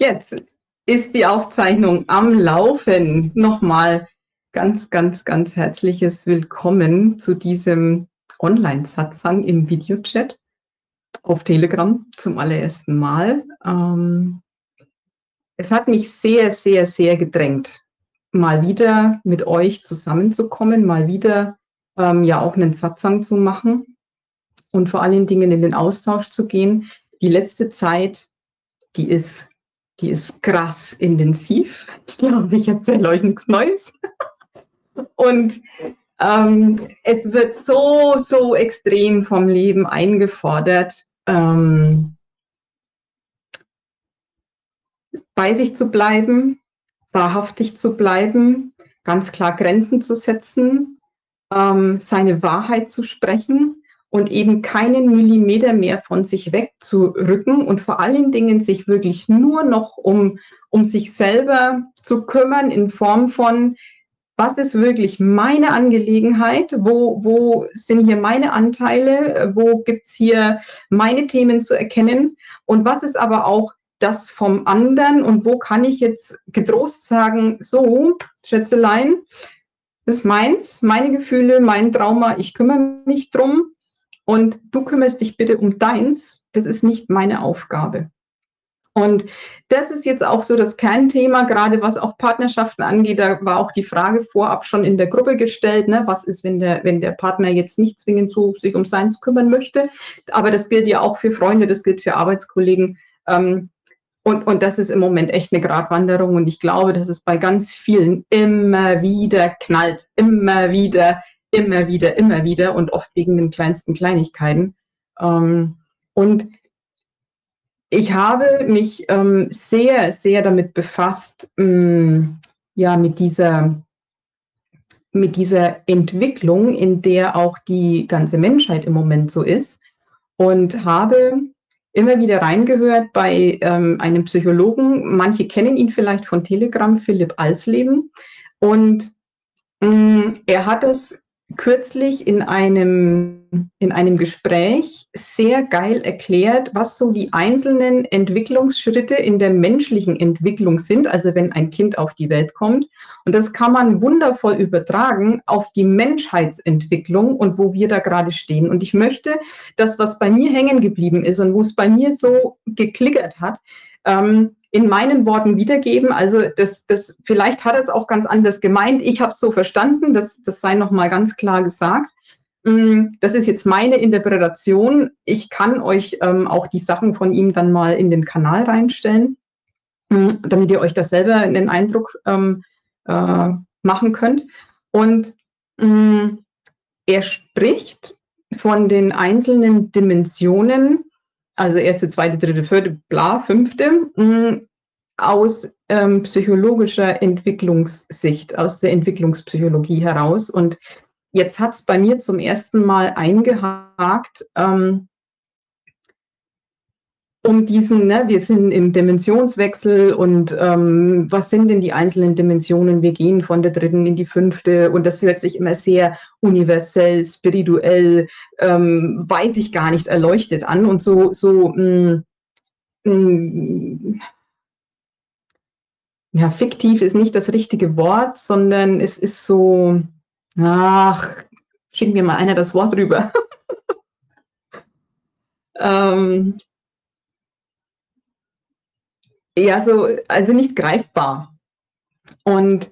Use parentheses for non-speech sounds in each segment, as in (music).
Jetzt ist die Aufzeichnung am Laufen. Nochmal ganz, ganz, ganz herzliches Willkommen zu diesem Online-Satzang im Videochat auf Telegram zum allerersten Mal. Ähm, es hat mich sehr, sehr, sehr gedrängt, mal wieder mit euch zusammenzukommen, mal wieder ähm, ja auch einen Satzang zu machen und vor allen Dingen in den Austausch zu gehen. Die letzte Zeit, die ist die ist krass intensiv. Ich glaube, ich erzähle euch nichts Neues. Und ähm, es wird so, so extrem vom Leben eingefordert, ähm, bei sich zu bleiben, wahrhaftig zu bleiben, ganz klar Grenzen zu setzen, ähm, seine Wahrheit zu sprechen und eben keinen Millimeter mehr von sich wegzurücken und vor allen Dingen sich wirklich nur noch um, um sich selber zu kümmern in Form von, was ist wirklich meine Angelegenheit, wo, wo sind hier meine Anteile, wo gibt's hier meine Themen zu erkennen? Und was ist aber auch das vom anderen? Und wo kann ich jetzt getrost sagen, so, Schätzelein, das ist meins, meine Gefühle, mein Trauma, ich kümmere mich drum und du kümmerst dich bitte um deins. Das ist nicht meine Aufgabe. Und das ist jetzt auch so das Kernthema, gerade was auch Partnerschaften angeht. Da war auch die Frage vorab schon in der Gruppe gestellt, ne? was ist, wenn der, wenn der Partner jetzt nicht zwingend so sich um seins kümmern möchte. Aber das gilt ja auch für Freunde, das gilt für Arbeitskollegen. Ähm, und, und das ist im Moment echt eine Gratwanderung. Und ich glaube, dass es bei ganz vielen immer wieder knallt, immer wieder immer wieder, immer wieder und oft wegen den kleinsten Kleinigkeiten. Ähm, und ich habe mich ähm, sehr, sehr damit befasst, ähm, ja, mit dieser, mit dieser Entwicklung, in der auch die ganze Menschheit im Moment so ist und habe immer wieder reingehört bei ähm, einem Psychologen. Manche kennen ihn vielleicht von Telegram, Philipp Alsleben. Und ähm, er hat es kürzlich in einem, in einem Gespräch sehr geil erklärt, was so die einzelnen Entwicklungsschritte in der menschlichen Entwicklung sind, also wenn ein Kind auf die Welt kommt. Und das kann man wundervoll übertragen auf die Menschheitsentwicklung und wo wir da gerade stehen. Und ich möchte, dass was bei mir hängen geblieben ist und wo es bei mir so geklickert hat, ähm, in meinen Worten wiedergeben. Also das, das, vielleicht hat er es auch ganz anders gemeint. Ich habe es so verstanden, das, das sei nochmal ganz klar gesagt. Mm, das ist jetzt meine Interpretation. Ich kann euch ähm, auch die Sachen von ihm dann mal in den Kanal reinstellen, mm, damit ihr euch das selber einen Eindruck ähm, äh, machen könnt. Und ähm, er spricht von den einzelnen Dimensionen also erste, zweite, dritte, vierte, bla, fünfte, mh, mm, aus ähm, psychologischer Entwicklungssicht, aus der Entwicklungspsychologie heraus. Und jetzt hat es bei mir zum ersten Mal eingehakt, ähm, um diesen, ne, wir sind im Dimensionswechsel und ähm, was sind denn die einzelnen Dimensionen? Wir gehen von der dritten in die fünfte und das hört sich immer sehr universell, spirituell, ähm, weiß ich gar nicht, erleuchtet an und so, so, mh, mm, mh, mm, ja, fiktiv ist nicht das richtige Wort, sondern es ist so, ach, schick mir mal einer das Wort rüber. (laughs) ähm, ja, so, also nicht greifbar. Und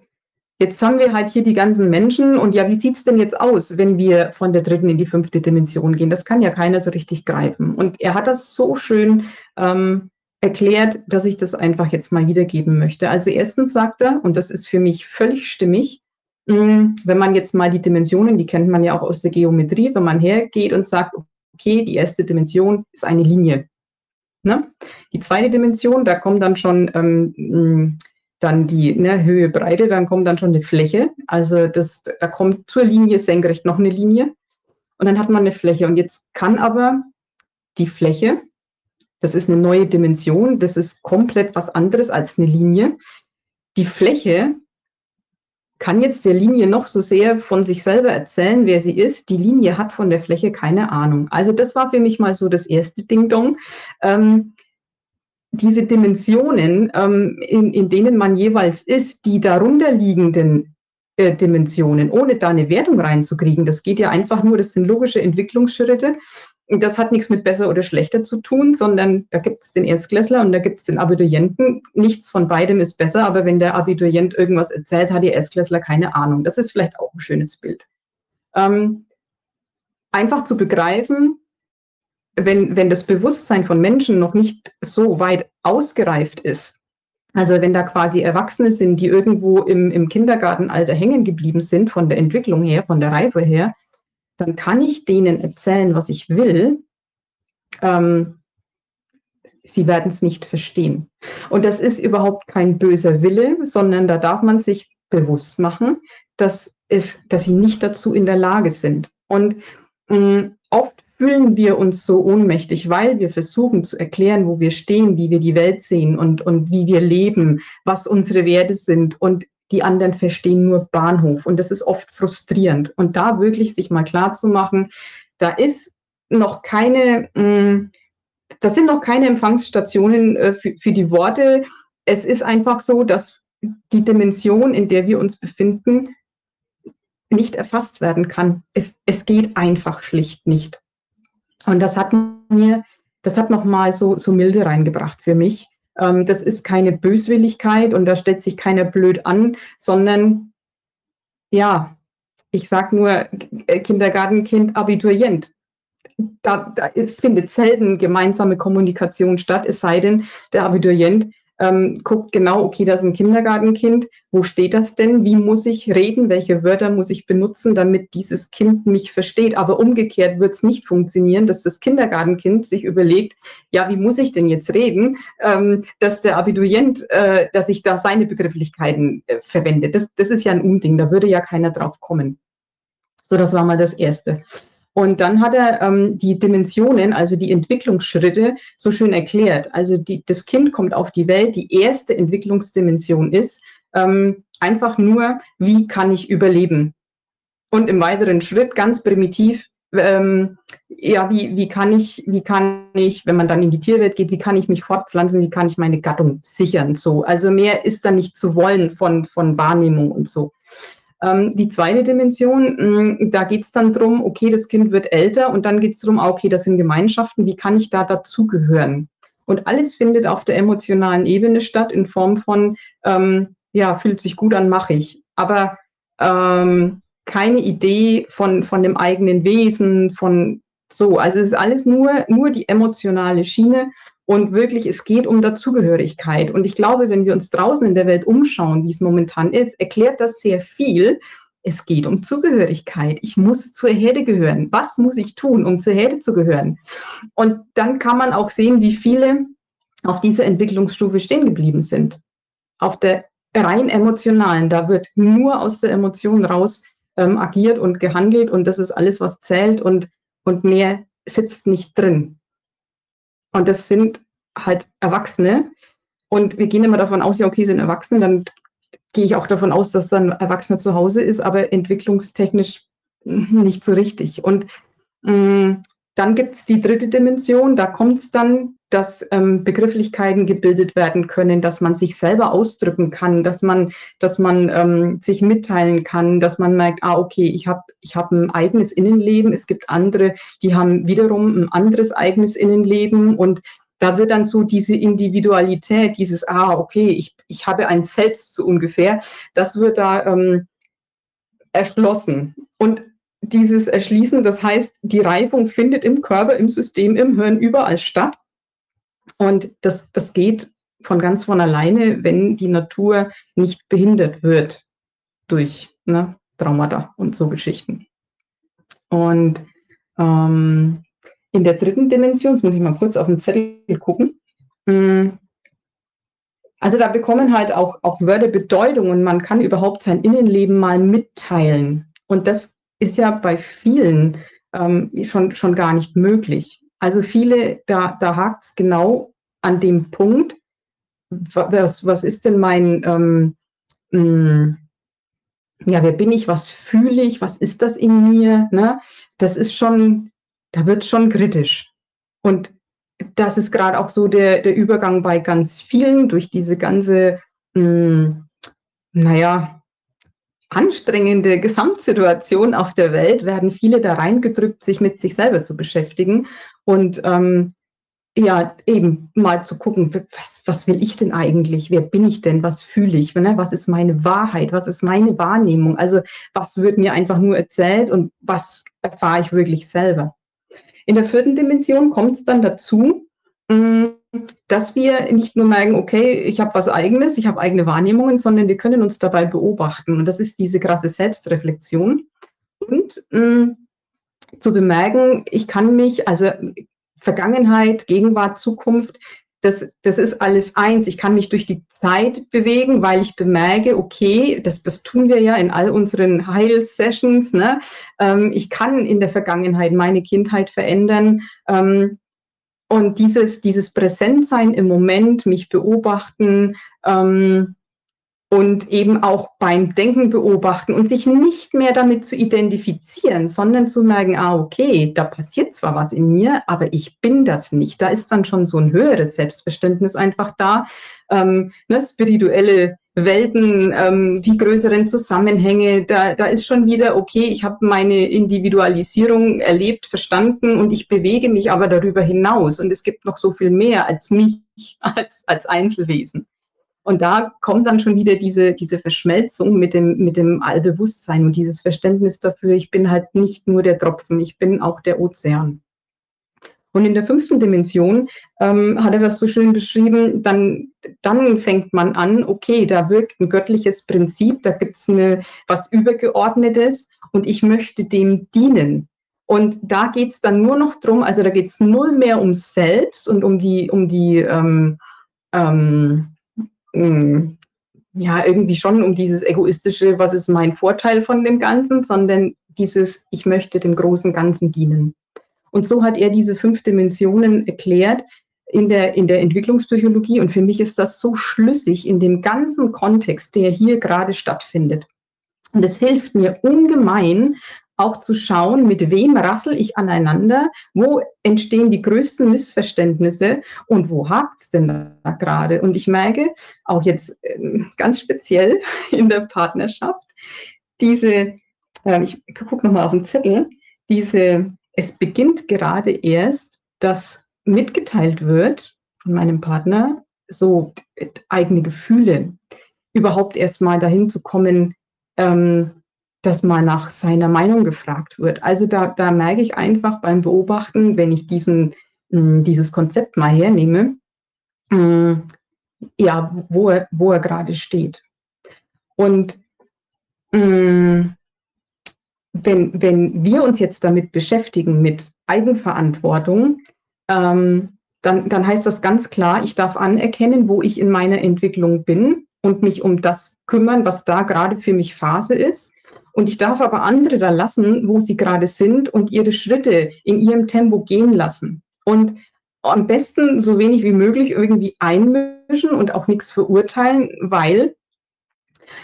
jetzt haben wir halt hier die ganzen Menschen und ja, wie sieht es denn jetzt aus, wenn wir von der dritten in die fünfte Dimension gehen? Das kann ja keiner so richtig greifen. Und er hat das so schön ähm, erklärt, dass ich das einfach jetzt mal wiedergeben möchte. Also erstens sagt er, und das ist für mich völlig stimmig, mm, wenn man jetzt mal die Dimensionen, die kennt man ja auch aus der Geometrie, wenn man hergeht und sagt, okay, die erste Dimension ist eine Linie. Ne? Die zweite Dimension, da kommt dann schon ähm, dann die ne, Höhe, Breite, dann kommt dann schon eine Fläche. Also das, da kommt zur Linie senkrecht noch eine Linie und dann hat man eine Fläche. Und jetzt kann aber die Fläche, das ist eine neue Dimension, das ist komplett was anderes als eine Linie. Die Fläche kann jetzt der Linie noch so sehr von sich selber erzählen, wer sie ist. Die Linie hat von der Fläche keine Ahnung. Also das war für mich mal so das erste Ding-Dong. Ähm, diese Dimensionen, ähm, in, in denen man jeweils ist, die darunterliegenden äh, Dimensionen, ohne da eine Wertung reinzukriegen, das geht ja einfach nur, das sind logische Entwicklungsschritte. Das hat nichts mit besser oder schlechter zu tun, sondern da gibt es den Erstklässler und da gibt es den Abiturienten. Nichts von beidem ist besser, aber wenn der Abiturient irgendwas erzählt, hat die Erstklässler keine Ahnung. Das ist vielleicht auch ein schönes Bild. Ähm, einfach zu begreifen, wenn, wenn das Bewusstsein von Menschen noch nicht so weit ausgereift ist, also wenn da quasi Erwachsene sind, die irgendwo im, im Kindergartenalter hängen geblieben sind, von der Entwicklung her, von der Reife her, dann kann ich denen erzählen, was ich will. Ähm, sie werden es nicht verstehen. Und das ist überhaupt kein böser Wille, sondern da darf man sich bewusst machen, dass, es, dass sie nicht dazu in der Lage sind. Und mh, mm, oft fühlen wir uns so ohnmächtig, weil wir versuchen zu erklären, wo wir stehen, wie wir die Welt sehen und, und wie wir leben, was unsere Werte sind. Und die anderen verstehen nur Bahnhof. Und das ist oft frustrierend. Und da wirklich sich mal klar zu machen, da ist noch keine, mm, das sind noch keine Empfangsstationen äh, für, für die Worte. Es ist einfach so, dass die Dimension, in der wir uns befinden, nicht erfasst werden kann. Es, es geht einfach schlicht nicht. Und das hat mir, das hat nochmal so, so Milde reingebracht für mich. Ähm, das ist keine Böswilligkeit und da stellt sich keiner blöd an, sondern ja, ich sag nur Kindergartenkind, Abiturient. Da, da findet selten gemeinsame Kommunikation statt, es sei denn, der Abiturient ähm, guckt genau, okay, das ist ein Kindergartenkind, wo steht das denn? Wie muss ich reden? Welche Wörter muss ich benutzen, damit dieses Kind mich versteht? Aber umgekehrt wird es nicht funktionieren, dass das Kindergartenkind sich überlegt, ja, wie muss ich denn jetzt reden, ähm, dass der Abiturient, äh, dass ich da seine Begrifflichkeiten äh, verwende. Das, das ist ja ein Unding, da würde ja keiner drauf kommen. So, das war mal das Erste. Und dann hat er ähm, die Dimensionen, also die Entwicklungsschritte, so schön erklärt. Also die, das Kind kommt auf die Welt. Die erste Entwicklungsdimension ist ähm, einfach nur, wie kann ich überleben? Und im weiteren Schritt ganz primitiv, ähm, ja, wie, wie kann ich, wie kann ich, wenn man dann in die Tierwelt geht, wie kann ich mich fortpflanzen, wie kann ich meine Gattung sichern? So, also mehr ist da nicht zu wollen von, von Wahrnehmung und so. Ähm, die zweite Dimension, mh, mm, da geht es dann darum, okay, das Kind wird älter und dann geht es darum, ah, okay, das sind Gemeinschaften, wie kann ich da dazugehören? Und alles findet auf der emotionalen Ebene statt in Form von, ähm, ja, fühlt sich gut an, mache ich. Aber ähm, keine Idee von, von dem eigenen Wesen, von so. Also es ist alles nur, nur die emotionale Schiene und wirklich, es geht um Dazugehörigkeit. Und ich glaube, wenn wir uns draußen in der Welt umschauen, wie es momentan ist, erklärt das sehr viel. Es geht um Zugehörigkeit. Ich muss zur Herde gehören. Was muss ich tun, um zur Herde zu gehören? Und dann kann man auch sehen, wie viele auf dieser Entwicklungsstufe stehen geblieben sind. Auf der rein emotionalen, da wird nur aus der Emotion raus ähm, agiert und gehandelt und das ist alles, was zählt und, und mehr sitzt nicht drin. Und das sind halt Erwachsene. Und wir gehen immer davon aus, ja, okay, sind Erwachsene, dann gehe ich auch davon aus, dass dann Erwachsener zu Hause ist, aber entwicklungstechnisch nicht so richtig. Und mh, mm, dann gibt es die dritte Dimension, da kommt es dann, dass ähm, Begrifflichkeiten gebildet werden können, dass man sich selber ausdrücken kann, dass man, dass man ähm, sich mitteilen kann, dass man merkt, ah, okay, ich habe ich hab ein eigenes Innenleben, es gibt andere, die haben wiederum ein anderes eigenes Innenleben. Und da wird dann so diese Individualität, dieses, ah, okay, ich, ich habe ein Selbst so ungefähr, das wird da ähm, erschlossen. Und dieses Erschließen, das heißt, die Reifung findet im Körper, im System, im Hirn überall statt. Und das, das geht von ganz von alleine, wenn die Natur nicht behindert wird durch ne, Traumata und so Geschichten. Und ähm, in der dritten Dimension, jetzt muss ich mal kurz auf den Zettel gucken, hm, also da bekommen halt auch, auch Wörter Bedeutung und man kann überhaupt sein Innenleben mal mitteilen. Und das ist ja bei vielen ähm, schon, schon gar nicht möglich. Also viele, da, da hakt es genau an dem Punkt, was, was ist denn mein, ähm, mh, hm, ja, wer bin ich, was fühle ich, was ist das in mir? Ne? Das ist schon, da wird es schon kritisch. Und das ist gerade auch so der, der Übergang bei ganz vielen durch diese ganze, mh, hm, naja, anstrengende Gesamtsituation auf der Welt, werden viele da reingedrückt, sich mit sich selber zu beschäftigen. Und ähm, ja, eben mal zu gucken, was, was will ich denn eigentlich? Wer bin ich denn? Was fühle ich? Ne? Was ist meine Wahrheit? Was ist meine Wahrnehmung? Also was wird mir einfach nur erzählt und was erfahre ich wirklich selber? In der vierten Dimension kommt es dann dazu, mm, dass wir nicht nur merken, okay, ich habe was eigenes, ich habe eigene Wahrnehmungen, sondern wir können uns dabei beobachten. Und das ist diese krasse Selbstreflexion. Und mh, mm, zu bemerken, ich kann mich, also Vergangenheit, Gegenwart, Zukunft, das, das ist alles eins. Ich kann mich durch die Zeit bewegen, weil ich bemerke, okay, das, das tun wir ja in all unseren Heil-Sessions. Ne? Ähm, ich kann in der Vergangenheit meine Kindheit verändern. Ähm, und dieses, dieses Präsentsein im Moment, mich beobachten, ähm, und eben auch beim Denken beobachten und sich nicht mehr damit zu identifizieren, sondern zu merken, ah, okay, da passiert zwar was in mir, aber ich bin das nicht. Da ist dann schon so ein höheres Selbstverständnis einfach da. Ähm, ne, spirituelle Welten, ähm, die größeren Zusammenhänge, da, da ist schon wieder, okay, ich habe meine Individualisierung erlebt, verstanden und ich bewege mich aber darüber hinaus. Und es gibt noch so viel mehr als mich (laughs) als, als Einzelwesen. Und da kommt dann schon wieder diese, diese Verschmelzung mit dem, mit dem Allbewusstsein und dieses Verständnis dafür, ich bin halt nicht nur der Tropfen, ich bin auch der Ozean. Und in der fünften Dimension ähm, hat er das so schön beschrieben, dann, dann fängt man an, okay, da wirkt ein göttliches Prinzip, da gibt es was Übergeordnetes und ich möchte dem dienen. Und da geht es dann nur noch drum, also da geht es null mehr um Selbst und um die, um die ähm, ähm, hm, ja, irgendwie schon um dieses egoistische, was ist mein Vorteil von dem Ganzen, sondern dieses, ich möchte dem großen Ganzen dienen. Und so hat er diese fünf Dimensionen erklärt in der, in der Entwicklungspsychologie. Und für mich ist das so schlüssig in dem ganzen Kontext, der hier gerade stattfindet. Und es hilft mir ungemein, auch zu schauen, mit wem rassel ich aneinander, wo entstehen die größten Missverständnisse und wo hakt es denn da gerade. Und ich merke auch jetzt äh, ganz speziell (laughs) in der Partnerschaft, diese, äh, ich gucke nochmal auf den Zettel, diese, es beginnt gerade erst, dass mitgeteilt wird von meinem Partner, so äh, eigene Gefühle, überhaupt erst mal dahin zu kommen, ähm, dass mal nach seiner Meinung gefragt wird. Also da, da merke ich einfach beim Beobachten, wenn ich diesen, hm, dieses Konzept mal hernehme, hm, ja, wo er, wo er gerade steht. Und hm, wenn, wenn wir uns jetzt damit beschäftigen, mit Eigenverantwortung, ähm, dann, dann heißt das ganz klar, ich darf anerkennen, wo ich in meiner Entwicklung bin und mich um das kümmern, was da gerade für mich Phase ist. Und ich darf aber andere da lassen, wo sie gerade sind und ihre Schritte in ihrem Tempo gehen lassen. Und am besten so wenig wie möglich irgendwie einmischen und auch nichts verurteilen, weil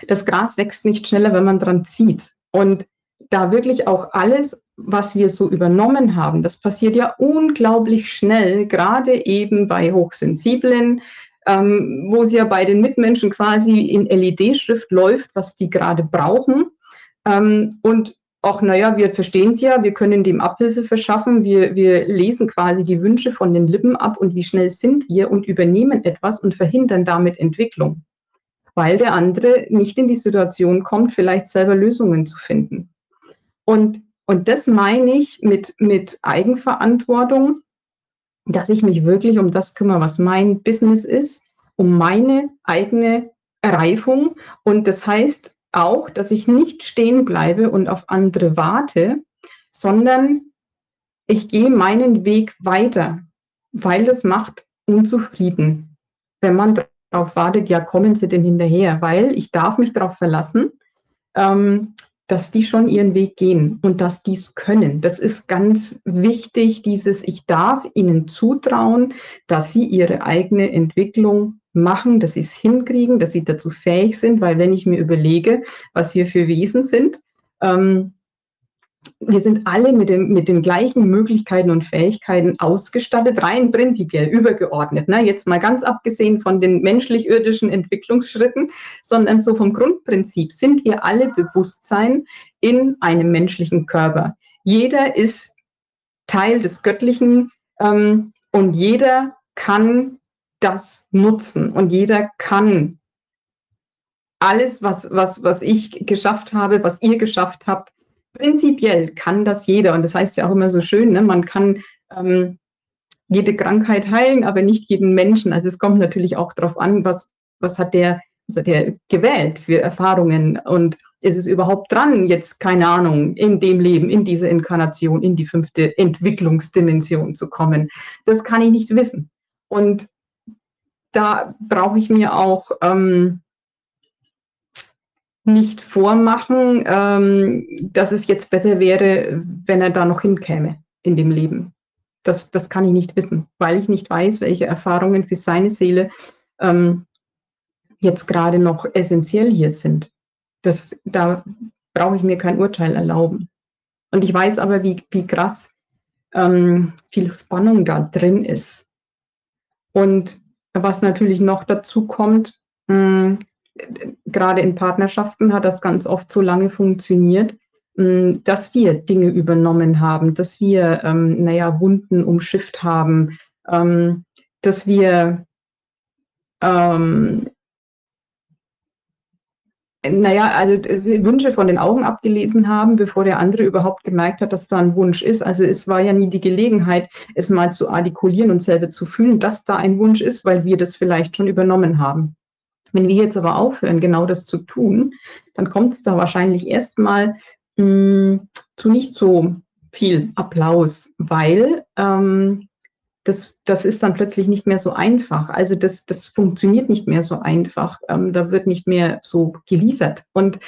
das Gras wächst nicht schneller, wenn man dran zieht. Und da wirklich auch alles, was wir so übernommen haben, das passiert ja unglaublich schnell, gerade eben bei Hochsensiblen, ähm, wo es ja bei den Mitmenschen quasi in LED-Schrift läuft, was die gerade brauchen. Ähm, und auch, naja, wir verstehen es ja, wir können dem Abhilfe verschaffen, wir, wir lesen quasi die Wünsche von den Lippen ab und wie schnell sind wir und übernehmen etwas und verhindern damit Entwicklung, weil der andere nicht in die Situation kommt, vielleicht selber Lösungen zu finden. Und, und das meine ich mit, mit Eigenverantwortung, dass ich mich wirklich um das kümmere, was mein Business ist, um meine eigene Reifung. Und das heißt, auch, dass ich nicht stehen bleibe und auf andere warte, sondern ich gehe meinen Weg weiter, weil das macht unzufrieden. Wenn man darauf wartet, ja, kommen Sie denn hinterher, weil ich darf mich darauf verlassen, ähm, dass die schon ihren Weg gehen und dass die es können. Das ist ganz wichtig, dieses Ich darf ihnen zutrauen, dass sie ihre eigene Entwicklung machen, dass sie es hinkriegen, dass sie dazu fähig sind, weil wenn ich mir überlege, was wir für Wesen sind, ähm, wir sind alle mit, dem, mit den gleichen Möglichkeiten und Fähigkeiten ausgestattet, rein prinzipiell übergeordnet. Ne? Jetzt mal ganz abgesehen von den menschlich-irdischen Entwicklungsschritten, sondern so vom Grundprinzip sind wir alle Bewusstsein in einem menschlichen Körper. Jeder ist Teil des Göttlichen ähm, und jeder kann das nutzen und jeder kann alles, was, was, was ich geschafft habe, was ihr geschafft habt, prinzipiell kann das jeder. Und das heißt ja auch immer so schön, ne? man kann ähm, jede Krankheit heilen, aber nicht jeden Menschen. Also es kommt natürlich auch darauf an, was, was, hat der, was hat der gewählt für Erfahrungen und ist es überhaupt dran, jetzt, keine Ahnung, in dem Leben, in dieser Inkarnation, in die fünfte Entwicklungsdimension zu kommen. Das kann ich nicht wissen. Und da brauche ich mir auch ähm, nicht vormachen, ähm, dass es jetzt besser wäre, wenn er da noch hinkäme in dem Leben. Das, das kann ich nicht wissen, weil ich nicht weiß, welche Erfahrungen für seine Seele ähm, jetzt gerade noch essentiell hier sind. Das, da brauche ich mir kein Urteil erlauben. Und ich weiß aber, wie, wie krass ähm, viel Spannung da drin ist. Und was natürlich noch dazu kommt, mh, hm, gerade in Partnerschaften hat das ganz oft so lange funktioniert, hm, dass wir Dinge übernommen haben, dass wir, ähm, naja, Wunden umschifft haben, ähm, dass wir, ähm, naja, also äh, Wünsche von den Augen abgelesen haben, bevor der andere überhaupt gemerkt hat, dass da ein Wunsch ist. Also es war ja nie die Gelegenheit, es mal zu artikulieren und selber zu fühlen, dass da ein Wunsch ist, weil wir das vielleicht schon übernommen haben. Wenn wir jetzt aber aufhören, genau das zu tun, dann kommt es da wahrscheinlich erstmal hm, zu nicht so viel Applaus, weil ähm, das, das ist dann plötzlich nicht mehr so einfach. Also das, das funktioniert nicht mehr so einfach. Ähm, da wird nicht mehr so geliefert. Und,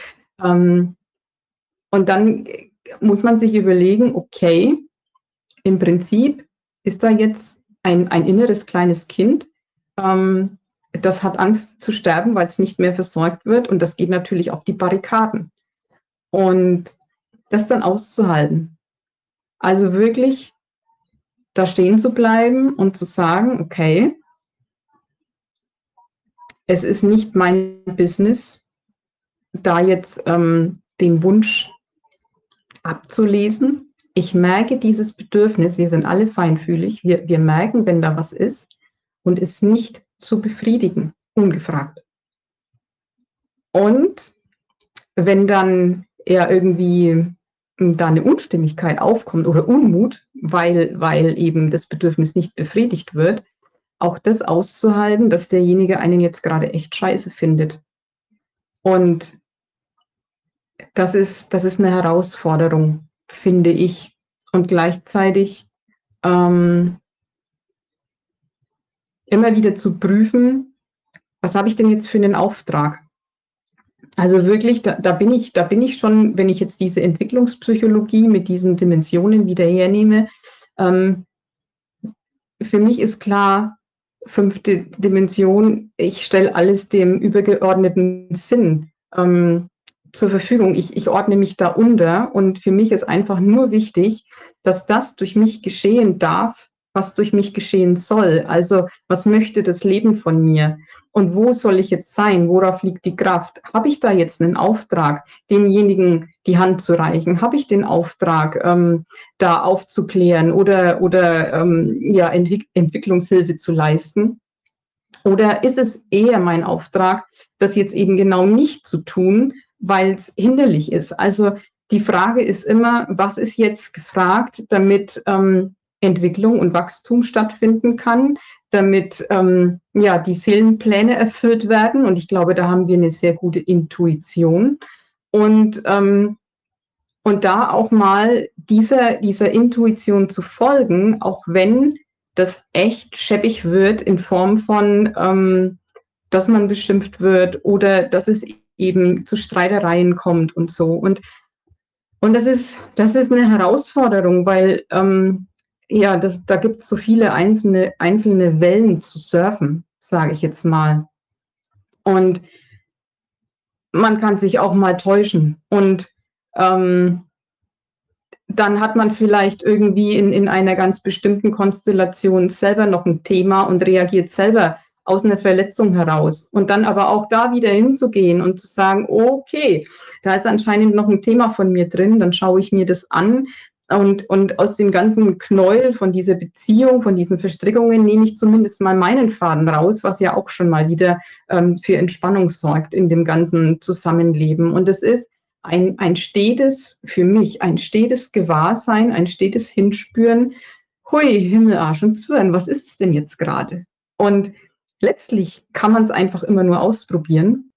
ähm, und dann muss man sich überlegen, okay, im Prinzip ist da jetzt ein, ein inneres kleines Kind, ähm, das hat Angst zu sterben, weil es nicht mehr versorgt wird. Und das geht natürlich auf die Barrikaden. Und das dann auszuhalten. Also wirklich da stehen zu bleiben und zu sagen, okay, es ist nicht mein Business, da jetzt ähm, den Wunsch abzulesen. Ich merke dieses Bedürfnis, wir sind alle feinfühlig, wir, wir merken, wenn da was ist und es nicht zu befriedigen, ungefragt. Und wenn dann er irgendwie da eine Unstimmigkeit aufkommt oder Unmut, weil, weil eben das Bedürfnis nicht befriedigt wird, auch das auszuhalten, dass derjenige einen jetzt gerade echt scheiße findet. Und das ist, das ist eine Herausforderung, finde ich. Und gleichzeitig ähm, immer wieder zu prüfen, was habe ich denn jetzt für einen Auftrag? Also wirklich, da, da, bin ich, da bin ich schon, wenn ich jetzt diese Entwicklungspsychologie mit diesen Dimensionen wieder hernehme, ähm, für mich ist klar, fünfte Dimension, ich stelle alles dem übergeordneten Sinn ähm, zur Verfügung. Ich, ich ordne mich da unter und für mich ist einfach nur wichtig, dass das durch mich geschehen darf, was durch mich geschehen soll. Also was möchte das Leben von mir? Und wo soll ich jetzt sein? Worauf liegt die Kraft? Habe ich da jetzt einen Auftrag, demjenigen die Hand zu reichen? Habe ich den Auftrag, ähm, da aufzuklären oder, oder ähm, ja, Entwick Entwicklungshilfe zu leisten? Oder ist es eher mein Auftrag, das jetzt eben genau nicht zu tun, weil es hinderlich ist? Also die Frage ist immer, was ist jetzt gefragt, damit ähm, Entwicklung und Wachstum stattfinden kann, damit ähm, ja, die Seelenpläne erfüllt werden. Und ich glaube, da haben wir eine sehr gute Intuition. Und, ähm, und da auch mal dieser, dieser Intuition zu folgen, auch wenn das echt scheppig wird in Form von, ähm, dass man beschimpft wird oder dass es eben zu Streitereien kommt und so. Und, und das, ist, das ist eine Herausforderung, weil ähm, ja, das, da gibt es so viele einzelne, einzelne Wellen zu surfen, sage ich jetzt mal. Und man kann sich auch mal täuschen. Und ähm, dann hat man vielleicht irgendwie in, in einer ganz bestimmten Konstellation selber noch ein Thema und reagiert selber aus einer Verletzung heraus. Und dann aber auch da wieder hinzugehen und zu sagen, okay, da ist anscheinend noch ein Thema von mir drin, dann schaue ich mir das an. Und, und aus dem ganzen Knäuel von dieser Beziehung, von diesen Verstrickungen nehme ich zumindest mal meinen Faden raus, was ja auch schon mal wieder ähm, für Entspannung sorgt in dem ganzen Zusammenleben. Und es ist ein, ein stetes, für mich, ein stetes Gewahrsein, ein stetes Hinspüren, hui, Himmel, Arsch und Zwirn, was ist es denn jetzt gerade? Und letztlich kann man es einfach immer nur ausprobieren.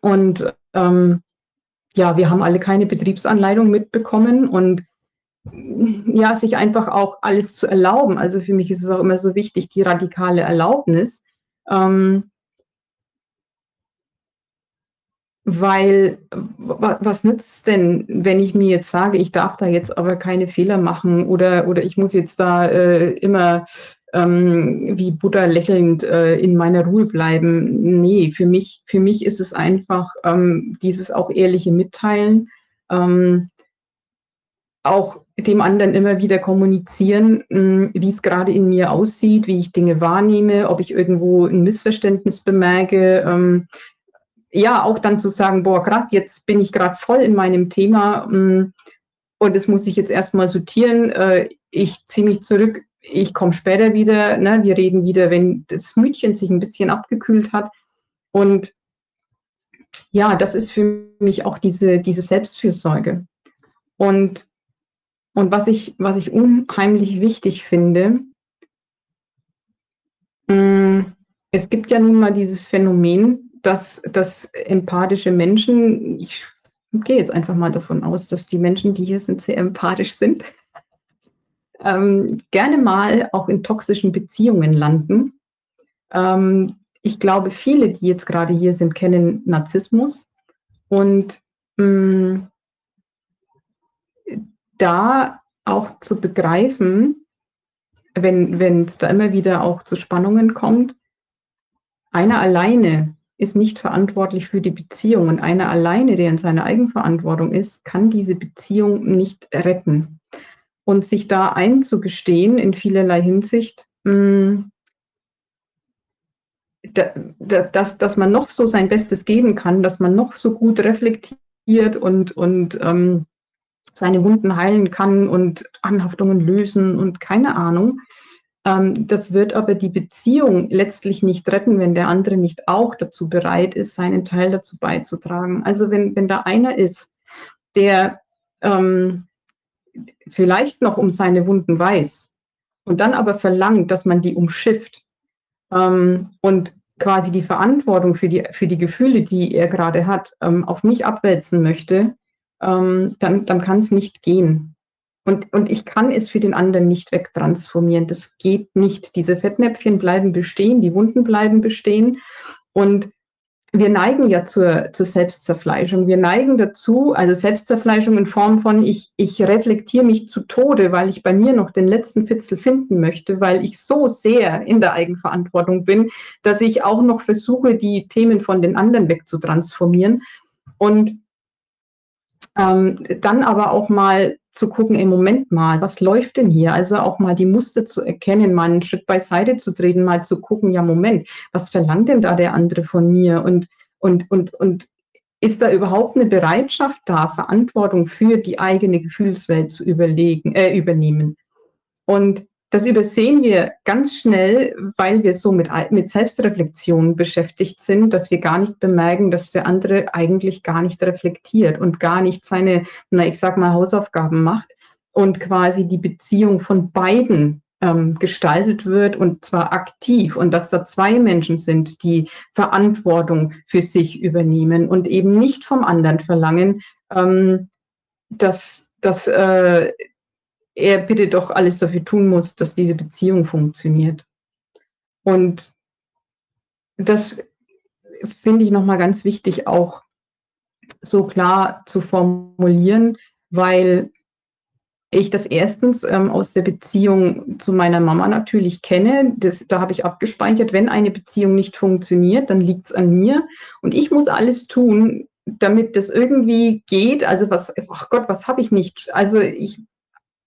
Und ähm, ja, wir haben alle keine Betriebsanleitung mitbekommen und ja, sich einfach auch alles zu erlauben. Also für mich ist es auch immer so wichtig, die radikale Erlaubnis. Ähm, weil was nützt es denn, wenn ich mir jetzt sage, ich darf da jetzt aber keine Fehler machen oder, oder ich muss jetzt da äh, immer ähm, wie Buddha lächelnd äh, in meiner Ruhe bleiben. Nee, für mich, für mich ist es einfach ähm, dieses auch ehrliche Mitteilen, ähm, auch dem anderen immer wieder kommunizieren, hm, wie es gerade in mir aussieht, wie ich Dinge wahrnehme, ob ich irgendwo ein Missverständnis bemerke. Ähm, ja, auch dann zu sagen, boah, krass, jetzt bin ich gerade voll in meinem Thema hm, und das muss ich jetzt erstmal sortieren. Äh, ich ziehe mich zurück, ich komme später wieder, ne, wir reden wieder, wenn das Mütchen sich ein bisschen abgekühlt hat. Und ja, das ist für mich auch diese, diese Selbstfürsorge. Und, und was, ich, was ich unheimlich wichtig finde, mm, es gibt ja nun mal dieses Phänomen, dass, dass empathische Menschen, ich gehe jetzt einfach mal davon aus, dass die Menschen, die hier sind, sehr empathisch sind (laughs) ähm, gerne mal auch in toxischen Beziehungen landen. Ähm, ich glaube, viele, die jetzt gerade hier sind, kennen Narzissmus. Und mh, mm, da auch zu begreifen, wenn es da immer wieder auch zu Spannungen kommt, einer alleine ist nicht verantwortlich für die Beziehung und einer alleine, der in seiner Eigenverantwortung ist, kann diese Beziehung nicht retten. Und sich da einzugestehen in vielerlei Hinsicht, mh, da, da, dass, dass man noch so sein Bestes geben kann, dass man noch so gut reflektiert und, und ähm, seine Wunden heilen kann und Anhaftungen lösen und keine Ahnung. Ähm, das wird aber die Beziehung letztlich nicht retten, wenn der andere nicht auch dazu bereit ist, seinen Teil dazu beizutragen. Also wenn, wenn da einer ist, der ähm, vielleicht noch um seine Wunden weiß und dann aber verlangt, dass man die umschifft ähm, und quasi die Verantwortung für die, für die Gefühle, die er gerade hat, ähm, auf mich abwälzen möchte, ähm, dann, dann kann es nicht gehen. Und, und ich kann es für den anderen nicht wegtransformieren. Das geht nicht. Diese Fettnäpfchen bleiben bestehen, die Wunden bleiben bestehen. Und wir neigen ja zur, zur Selbstzerfleischung. Wir neigen dazu, also Selbstzerfleischung in Form von, ich, ich reflektiere mich zu Tode, weil ich bei mir noch den letzten Fitzel finden möchte, weil ich so sehr in der Eigenverantwortung bin, dass ich auch noch versuche, die Themen von den anderen wegzutransformieren. Und ähm, dann aber auch mal zu gucken, im Moment mal, was läuft denn hier? Also auch mal die Muster zu erkennen, mal einen Schritt beiseite zu treten, mal zu gucken, ja, Moment, was verlangt denn da der andere von mir? Und, und, und, und ist da überhaupt eine Bereitschaft da, Verantwortung für die eigene Gefühlswelt zu überlegen, äh, übernehmen? Und das übersehen wir ganz schnell, weil wir so mit, mit Selbstreflexion beschäftigt sind, dass wir gar nicht bemerken, dass der andere eigentlich gar nicht reflektiert und gar nicht seine, na, ich sag mal, Hausaufgaben macht und quasi die Beziehung von beiden ähm, gestaltet wird und zwar aktiv und dass da zwei Menschen sind, die Verantwortung für sich übernehmen und eben nicht vom anderen verlangen, ähm, dass, dass äh, er bitte doch alles dafür tun muss, dass diese Beziehung funktioniert. Und das finde ich nochmal ganz wichtig, auch so klar zu formulieren, weil ich das erstens ähm, aus der Beziehung zu meiner Mama natürlich kenne. Das, da habe ich abgespeichert, wenn eine Beziehung nicht funktioniert, dann liegt es an mir und ich muss alles tun, damit das irgendwie geht. Also was, ach Gott, was habe ich nicht? Also ich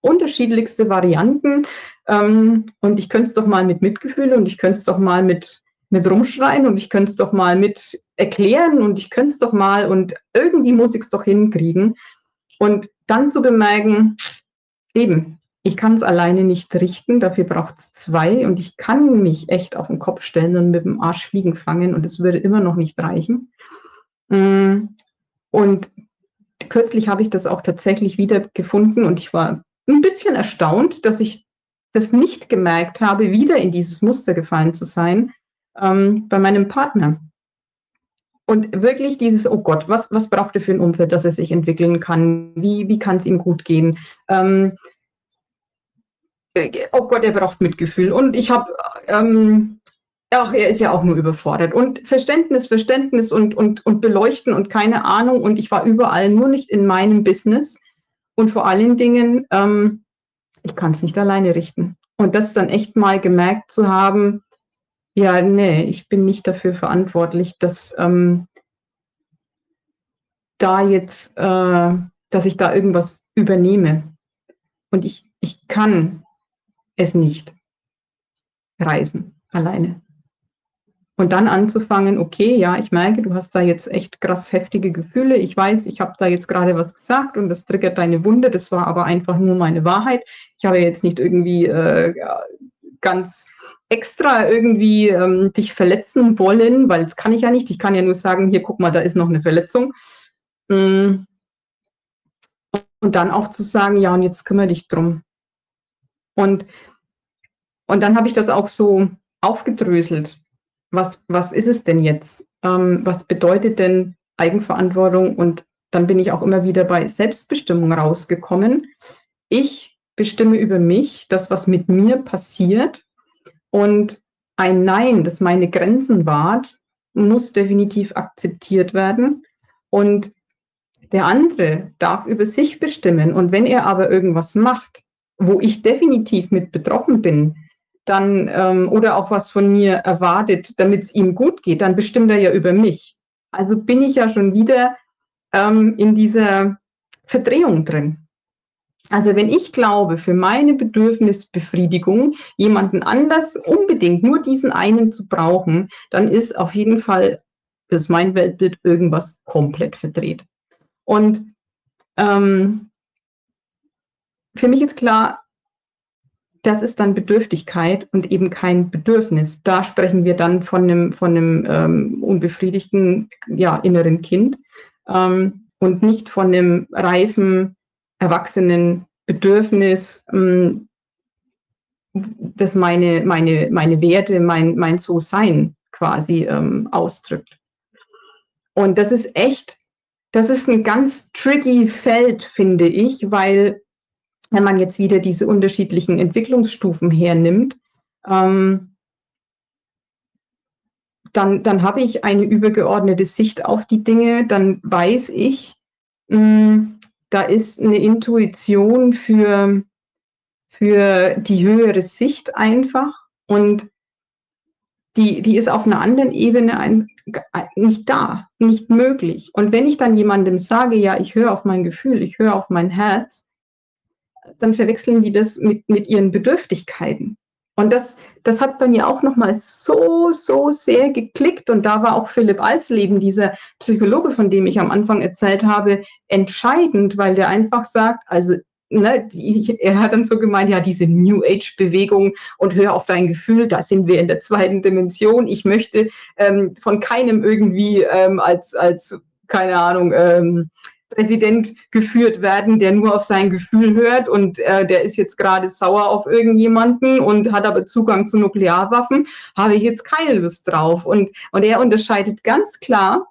unterschiedlichste Varianten ähm, und ich könnte es doch mal mit Mitgefühl und ich könnte es doch mal mit mit rumschreien und ich könnte es doch mal mit erklären und ich könnte es doch mal und irgendwie muss ich es doch hinkriegen. Und dann zu bemerken, eben, ich kann es alleine nicht richten, dafür braucht es zwei und ich kann mich echt auf den Kopf stellen und mit dem Arsch fliegen fangen und es würde immer noch nicht reichen. Mm, und kürzlich habe ich das auch tatsächlich wieder gefunden und ich war ein bisschen erstaunt, dass ich das nicht gemerkt habe, wieder in dieses Muster gefallen zu sein ähm, bei meinem Partner. Und wirklich dieses, oh Gott, was, was braucht er für ein Umfeld, dass er sich entwickeln kann? Wie, wie kann es ihm gut gehen? Ähm, äh, oh Gott, er braucht Mitgefühl. Und ich habe, ähm, ach, er ist ja auch nur überfordert. Und Verständnis, Verständnis und, und, und Beleuchten und keine Ahnung. Und ich war überall nur nicht in meinem Business. Und vor allen Dingen, ähm, ich kann es nicht alleine richten. Und das dann echt mal gemerkt zu haben, ja, nee, ich bin nicht dafür verantwortlich, dass ähm, da jetzt, äh, dass ich da irgendwas übernehme. Und ich, ich kann es nicht reisen alleine. Und dann anzufangen, okay, ja, ich merke, du hast da jetzt echt krass heftige Gefühle. Ich weiß, ich habe da jetzt gerade was gesagt und das triggert deine Wunde. Das war aber einfach nur meine Wahrheit. Ich habe jetzt nicht irgendwie äh, ganz extra irgendwie ähm, dich verletzen wollen, weil das kann ich ja nicht. Ich kann ja nur sagen, hier guck mal, da ist noch eine Verletzung. Mm. Und dann auch zu sagen, ja, und jetzt kümmere dich drum. Und, und dann habe ich das auch so aufgedröselt. Was, was ist es denn jetzt? Ähm, was bedeutet denn Eigenverantwortung? Und dann bin ich auch immer wieder bei Selbstbestimmung rausgekommen. Ich bestimme über mich, das, was mit mir passiert und ein Nein, das meine Grenzen wahrt, muss definitiv akzeptiert werden. Und der andere darf über sich bestimmen. Und wenn er aber irgendwas macht, wo ich definitiv mit betroffen bin, dann ähm, oder auch was von mir erwartet, damit es ihm gut geht, dann bestimmt er ja über mich. Also bin ich ja schon wieder ähm, in dieser Verdrehung drin. Also wenn ich glaube, für meine Bedürfnisbefriedigung jemanden anders unbedingt nur diesen einen zu brauchen, dann ist auf jeden Fall, ist mein Weltbild irgendwas komplett verdreht. Und ähm, für mich ist klar, das ist dann Bedürftigkeit und eben kein Bedürfnis. Da sprechen wir dann von einem, von einem ähm, unbefriedigten ja, inneren Kind ähm, und nicht von einem reifen, erwachsenen Bedürfnis, ähm, das meine, meine, meine Werte, mein, mein So-Sein quasi ähm, ausdrückt. Und das ist echt, das ist ein ganz tricky Feld, finde ich, weil wenn man jetzt wieder diese unterschiedlichen Entwicklungsstufen hernimmt, ähm, dann, dann habe ich eine übergeordnete Sicht auf die Dinge, dann weiß ich, mh, hm, da ist eine Intuition für, für die höhere Sicht einfach und die, die ist auf einer anderen Ebene ein, nicht da, nicht möglich. Und wenn ich dann jemandem sage, ja, ich höre auf mein Gefühl, ich höre auf mein Herz, dann verwechseln die das mit, mit ihren Bedürftigkeiten. Und das, das hat bei mir auch nochmal so, so sehr geklickt. Und da war auch Philipp Alsleben, dieser Psychologe, von dem ich am Anfang erzählt habe, entscheidend, weil der einfach sagt, also Ne, er hat dann so gemeint, ja, diese New Age-Bewegung und hör auf dein Gefühl, da sind wir in der zweiten Dimension. Ich möchte ähm, von keinem irgendwie ähm, als, als, keine Ahnung, ähm, Präsident geführt werden, der nur auf sein Gefühl hört und äh, der ist jetzt gerade sauer auf irgendjemanden und hat aber Zugang zu Nuklearwaffen, habe ich jetzt keine Lust drauf. Und, und er unterscheidet ganz klar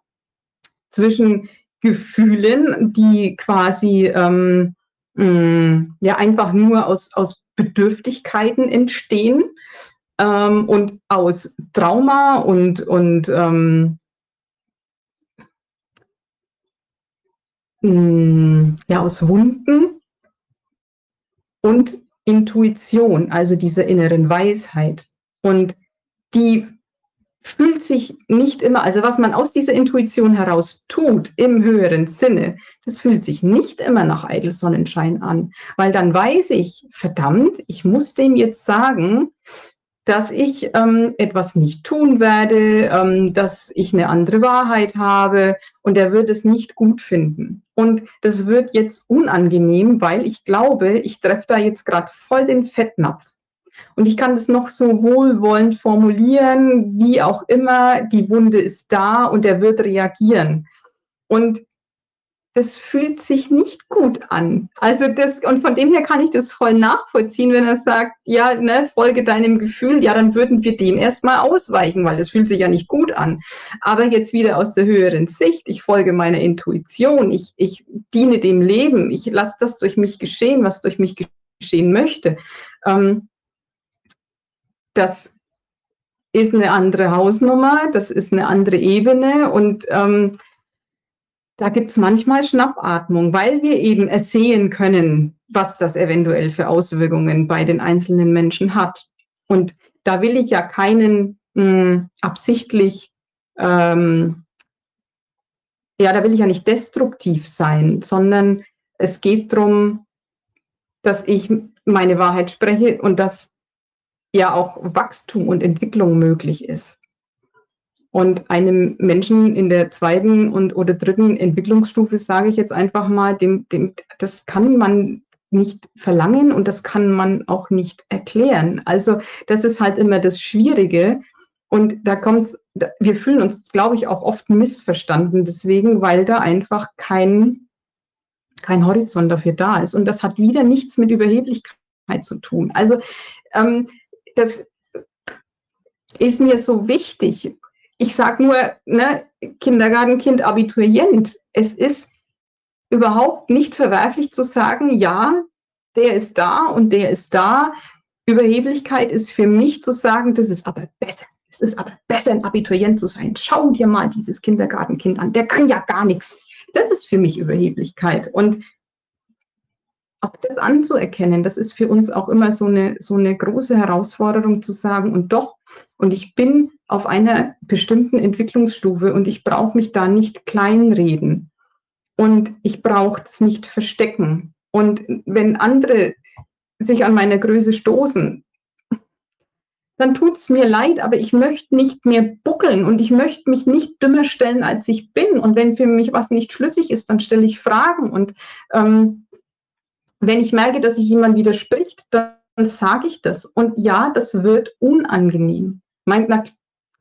zwischen Gefühlen, die quasi ähm, mh, mm, ja einfach nur aus, aus Bedürftigkeiten entstehen ähm, und aus Trauma und, und ähm, Mm, ja, aus Wunden und Intuition, also dieser inneren Weisheit. Und die fühlt sich nicht immer, also was man aus dieser Intuition heraus tut, im höheren Sinne, das fühlt sich nicht immer nach Eidelsonnenschein an, weil dann weiß ich, verdammt, ich muss dem jetzt sagen, dass ich ähm, etwas nicht tun werde, ähm, dass ich eine andere Wahrheit habe und er wird es nicht gut finden. Und das wird jetzt unangenehm, weil ich glaube, ich treffe da jetzt gerade voll den Fettnapf. Und ich kann das noch so wohlwollend formulieren, wie auch immer, die Wunde ist da und er wird reagieren. Und das fühlt sich nicht gut an. Also das, und von dem her kann ich das voll nachvollziehen, wenn er sagt, ja, ne, folge deinem Gefühl, ja, dann würden wir dem erstmal ausweichen, weil das fühlt sich ja nicht gut an. Aber jetzt wieder aus der höheren Sicht, ich folge meiner Intuition, ich, ich diene dem Leben, ich lasse das durch mich geschehen, was durch mich geschehen möchte. Ähm, das ist eine andere Hausnummer, das ist eine andere Ebene und ähm, da gibt es manchmal Schnappatmung, weil wir eben ersehen können, was das eventuell für Auswirkungen bei den einzelnen Menschen hat. Und da will ich ja keinen mh, hm, absichtlich, ähm, ja, da will ich ja nicht destruktiv sein, sondern es geht darum, dass ich meine Wahrheit spreche und dass ja auch Wachstum und Entwicklung möglich ist. Und einem Menschen in der zweiten und oder dritten Entwicklungsstufe, sage ich jetzt einfach mal, dem, dem, das kann man nicht verlangen und das kann man auch nicht erklären. Also das ist halt immer das Schwierige. Und da kommt wir fühlen uns, glaube ich, auch oft missverstanden deswegen, weil da einfach kein, kein Horizont dafür da ist. Und das hat wieder nichts mit Überheblichkeit zu tun. Also ähm, das ist mir so wichtig, ich sage nur, ne, Kindergartenkind, Abiturient. Es ist überhaupt nicht verwerflich zu sagen, ja, der ist da und der ist da. Überheblichkeit ist für mich zu sagen, das ist aber besser. Es ist aber besser, ein Abiturient zu sein. Schau dir mal dieses Kindergartenkind an. Der kann ja gar nichts. Das ist für mich Überheblichkeit. Und auch das anzuerkennen, das ist für uns auch immer so eine, so eine große Herausforderung zu sagen, und doch, und ich bin auf einer bestimmten Entwicklungsstufe und ich brauche mich da nicht kleinreden und ich brauche es nicht verstecken. Und wenn andere sich an meiner Größe stoßen, dann tut es mir leid, aber ich möchte nicht mehr buckeln und ich möchte mich nicht dümmer stellen, als ich bin. Und wenn für mich was nicht schlüssig ist, dann stelle ich Fragen. Und ähm, wenn ich merke, dass sich jemand widerspricht, dann sage ich das. Und ja, das wird unangenehm. Mein, na,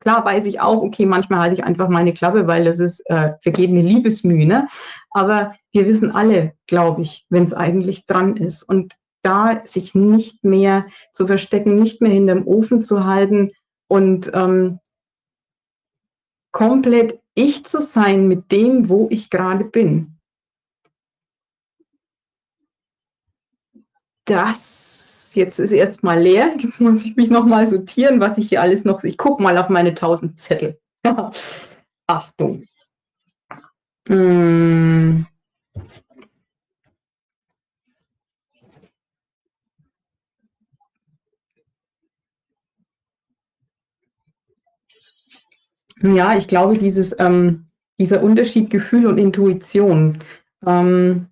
klar weiß ich auch, okay, manchmal halte ich einfach meine Klappe, weil das ist äh, vergebene Liebesmühe. Ne? Aber wir wissen alle, glaube ich, wenn es eigentlich dran ist. Und da sich nicht mehr zu verstecken, nicht mehr hinterm Ofen zu halten und ähm, komplett ich zu sein mit dem, wo ich gerade bin. Das jetzt ist erstmal leer. Jetzt muss ich mich nochmal sortieren, was ich hier alles noch. Ich gucke mal auf meine 1000 Zettel. (laughs) Achtung. Hm. Ja, ich glaube, dieses, ähm, dieser Unterschied Gefühl und Intuition, ähm,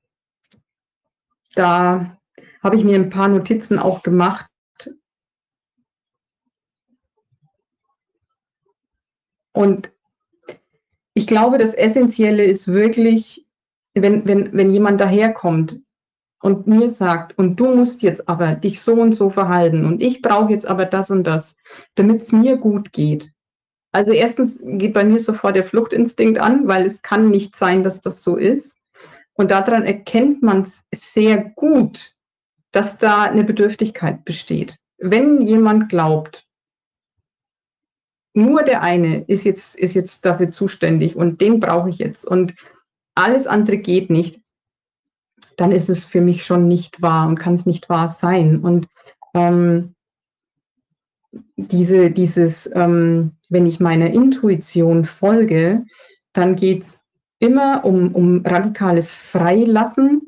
da habe ich mir ein paar Notizen auch gemacht. Und ich glaube, das Essentielle ist wirklich, wenn, wenn, wenn jemand daherkommt und mir sagt, und du musst jetzt aber dich so und so verhalten und ich brauche jetzt aber das und das, damit es mir gut geht. Also erstens geht bei mir sofort der Fluchtinstinkt an, weil es kann nicht sein, dass das so ist. Und daran erkennt man es sehr gut, dass da eine Bedürftigkeit besteht. Wenn jemand glaubt, nur der eine ist jetzt, ist jetzt dafür zuständig und den brauche ich jetzt und alles andere geht nicht, dann ist es für mich schon nicht wahr und kann es nicht wahr sein. Und ähm, diese, dieses, ähm, wenn ich meiner Intuition folge, dann geht es immer um, um radikales Freilassen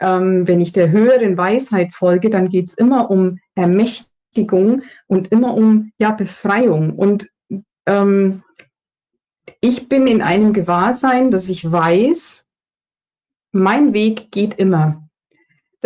ähm, wenn ich der höheren Weisheit folge, dann geht es immer um Ermächtigung und immer um ja, Befreiung. Und ähm, ich bin in einem Gewahrsein, dass ich weiß, mein Weg geht immer